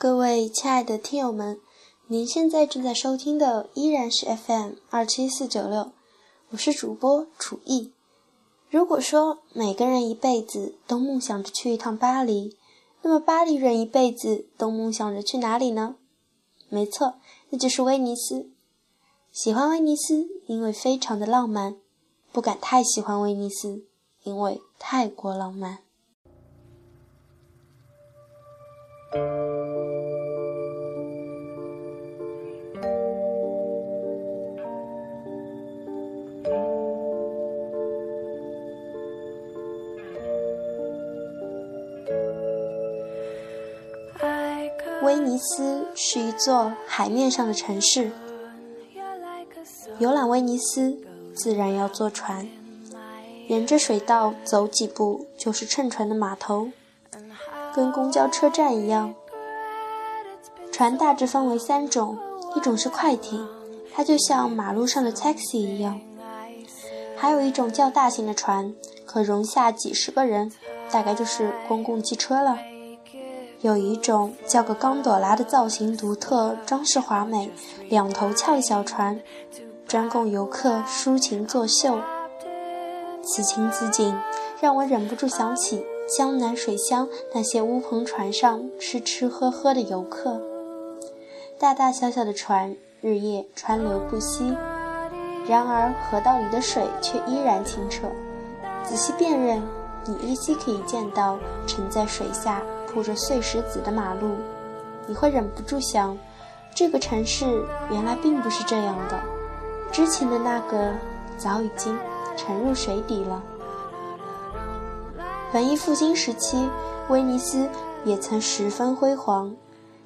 各位亲爱的听友们，您现在正在收听的依然是 FM 二七四九六，我是主播楚艺。如果说每个人一辈子都梦想着去一趟巴黎，那么巴黎人一辈子都梦想着去哪里呢？没错，那就是威尼斯。喜欢威尼斯，因为非常的浪漫；不敢太喜欢威尼斯，因为太过浪漫。威尼斯是一座海面上的城市，游览威尼斯自然要坐船，沿着水道走几步就是乘船的码头，跟公交车站一样。船大致分为三种，一种是快艇，它就像马路上的 taxi 一样；还有一种较大型的船，可容下几十个人，大概就是公共汽车了。有一种叫个冈朵拉的造型独特、装饰华美、两头翘的小船，专供游客抒情作秀。此情此景，让我忍不住想起江南水乡那些乌篷船上吃吃喝喝的游客。大大小小的船，日夜川流不息，然而河道里的水却依然清澈。仔细辨认，你依稀可以见到沉在水下。铺着碎石子的马路，你会忍不住想，这个城市原来并不是这样的，之前的那个早已经沉入水底了。文艺复兴时期，威尼斯也曾十分辉煌，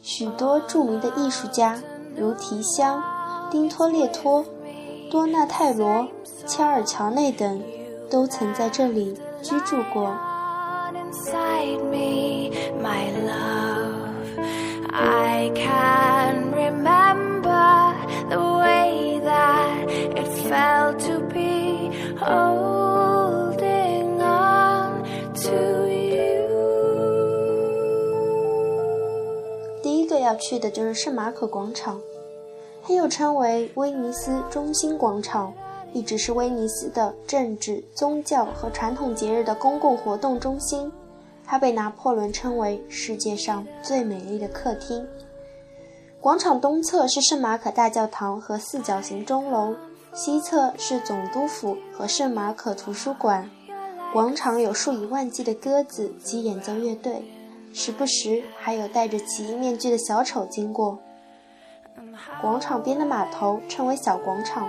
许多著名的艺术家，如提香、丁托列托、多纳泰罗、切尔乔内等，都曾在这里居住过。第一个要去的就是圣马可广场，它又称为威尼斯中心广场。一直是威尼斯的政治、宗教和传统节日的公共活动中心，它被拿破仑称为世界上最美丽的客厅。广场东侧是圣马可大教堂和四角形钟楼，西侧是总督府和圣马可图书馆。广场有数以万计的鸽子及演奏乐队，时不时还有戴着奇异面具的小丑经过。广场边的码头称为小广场。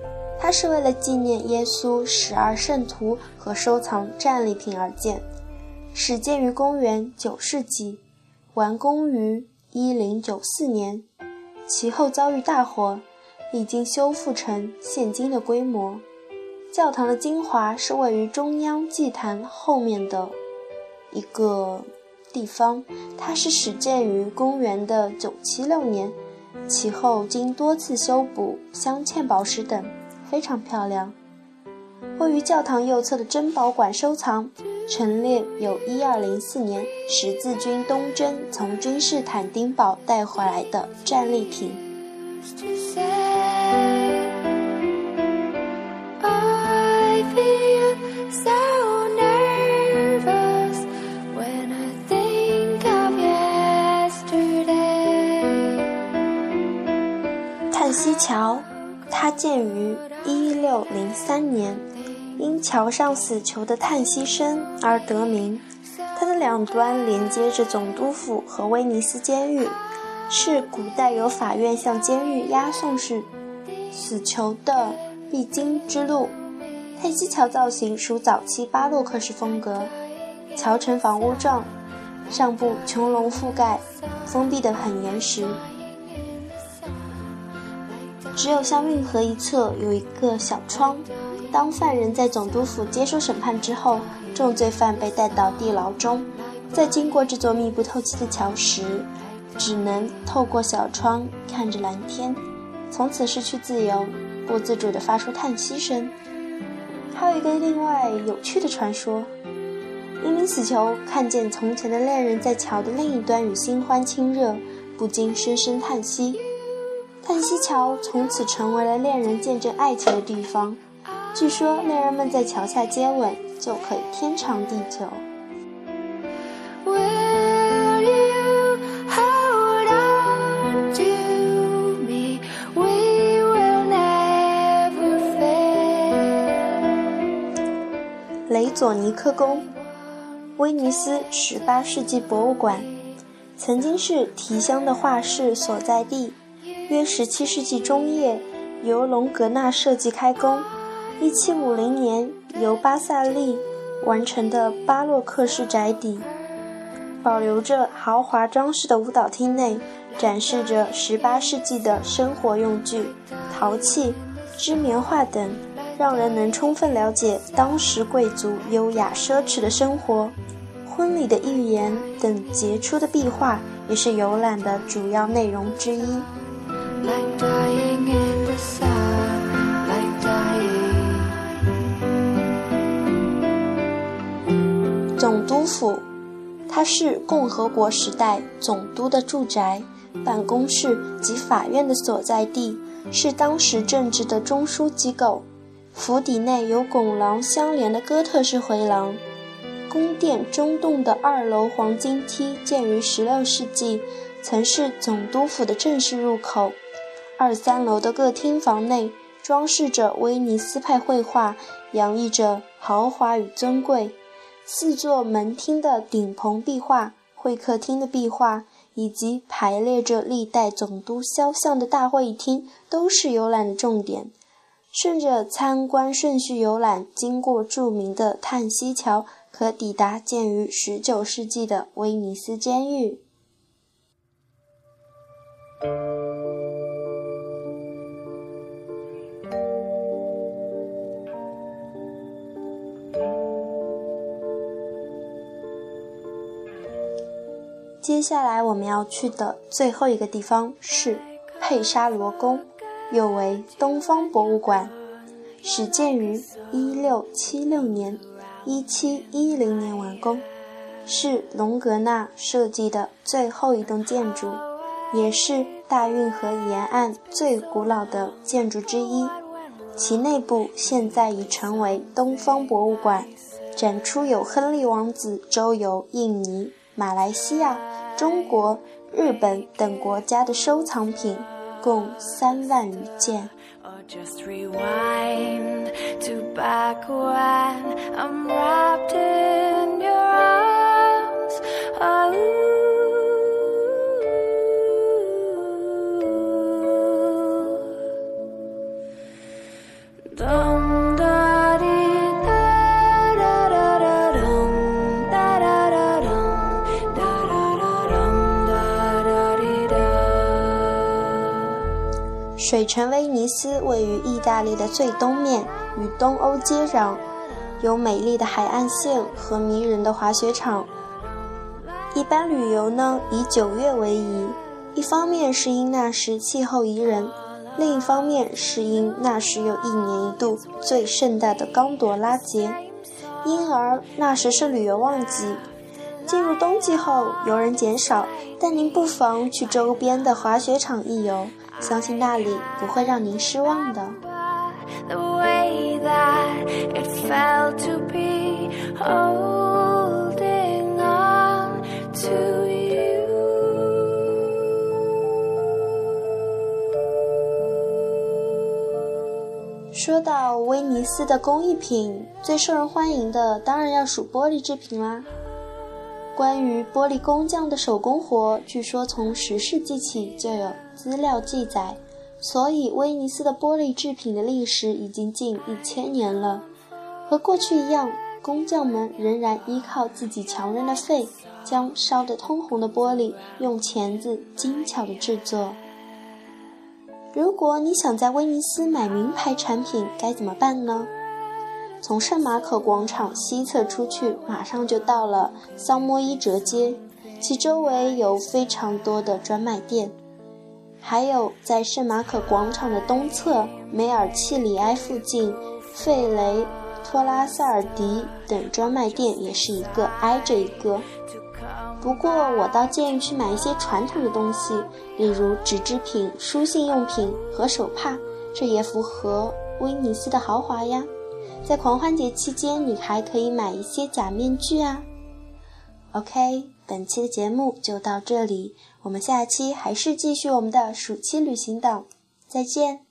它是为了纪念耶稣十二圣徒和收藏战利品而建，始建于公元九世纪，完工于一零九四年，其后遭遇大火，已经修复成现今的规模。教堂的精华是位于中央祭坛后面的一个地方，它是始建于公元的九七六年，其后经多次修补、镶嵌宝石等。非常漂亮。位于教堂右侧的珍宝馆收藏陈列有1204年十字军东征从君士坦丁堡带回来的战利品。叹息桥，它建于。一六零三年，因桥上死囚的叹息声而得名。它的两端连接着总督府和威尼斯监狱，是古代由法院向监狱押送时死囚的必经之路。叹息桥造型属早期巴洛克式风格，桥呈房屋状，上部穹隆覆盖，封闭的很严实。只有向运河一侧有一个小窗。当犯人在总督府接受审判之后，重罪犯被带到地牢中，在经过这座密不透气的桥时，只能透过小窗看着蓝天，从此失去自由，不自主地发出叹息声。还有一个另外有趣的传说：一名死囚看见从前的恋人在桥的另一端与新欢亲热，不禁深深叹息。叹息桥从此成为了恋人见证爱情的地方。据说恋人们在桥下接吻，就可以天长地久。雷佐尼克宫，威尼斯十八世纪博物馆，曾经是提香的画室所在地。约十七世纪中叶，由隆格纳设计开工。一七五零年，由巴萨利完成的巴洛克式宅邸，保留着豪华装饰的舞蹈厅内，展示着十八世纪的生活用具、陶器、织棉画等，让人能充分了解当时贵族优雅奢侈的生活。婚礼的预言等杰出的壁画，也是游览的主要内容之一。总督府，它是共和国时代总督的住宅、办公室及法院的所在地，是当时政治的中枢机构。府邸内有拱廊相连的哥特式回廊，宫殿中洞的二楼黄金梯建于16世纪，曾是总督府的正式入口。二三楼的各厅房内装饰着威尼斯派绘画，洋溢着豪华与尊贵。四座门厅的顶棚壁画、会客厅的壁画，以及排列着历代总督肖像的大会议厅，都是游览的重点。顺着参观顺序游览，经过著名的叹息桥，可抵达建于十九世纪的威尼斯监狱。接下来我们要去的最后一个地方是佩沙罗宫，又为东方博物馆，始建于1676年，1710年完工，是隆格纳设计的最后一栋建筑，也是大运河沿岸最古老的建筑之一。其内部现在已成为东方博物馆，展出有亨利王子周游印尼。马来西亚、中国、日本等国家的收藏品共三万余件。水城威尼斯位于意大利的最东面，与东欧接壤，有美丽的海岸线和迷人的滑雪场。一般旅游呢以九月为宜，一方面是因那时气候宜人，另一方面是因那时有一年一度最盛大的刚朵拉节，因而那时是旅游旺季。进入冬季后，游人减少，但您不妨去周边的滑雪场一游。相信那里不会让您失望的。说到威尼斯的工艺品，最受人欢迎的当然要数玻璃制品啦。关于玻璃工匠的手工活，据说从十世纪起就有资料记载，所以威尼斯的玻璃制品的历史已经近一千年了。和过去一样，工匠们仍然依靠自己强韧的肺，将烧得通红的玻璃用钳子精巧地制作。如果你想在威尼斯买名牌产品，该怎么办呢？从圣马可广场西侧出去，马上就到了桑莫伊哲街，其周围有非常多的专卖店。还有在圣马可广场的东侧梅尔契里埃附近，费雷托拉塞尔迪等专卖店也是一个挨着一个。不过我倒建议去买一些传统的东西，例如纸制品、书信用品和手帕，这也符合威尼斯的豪华呀。在狂欢节期间，你还可以买一些假面具啊。OK，本期的节目就到这里，我们下期还是继续我们的暑期旅行档，再见。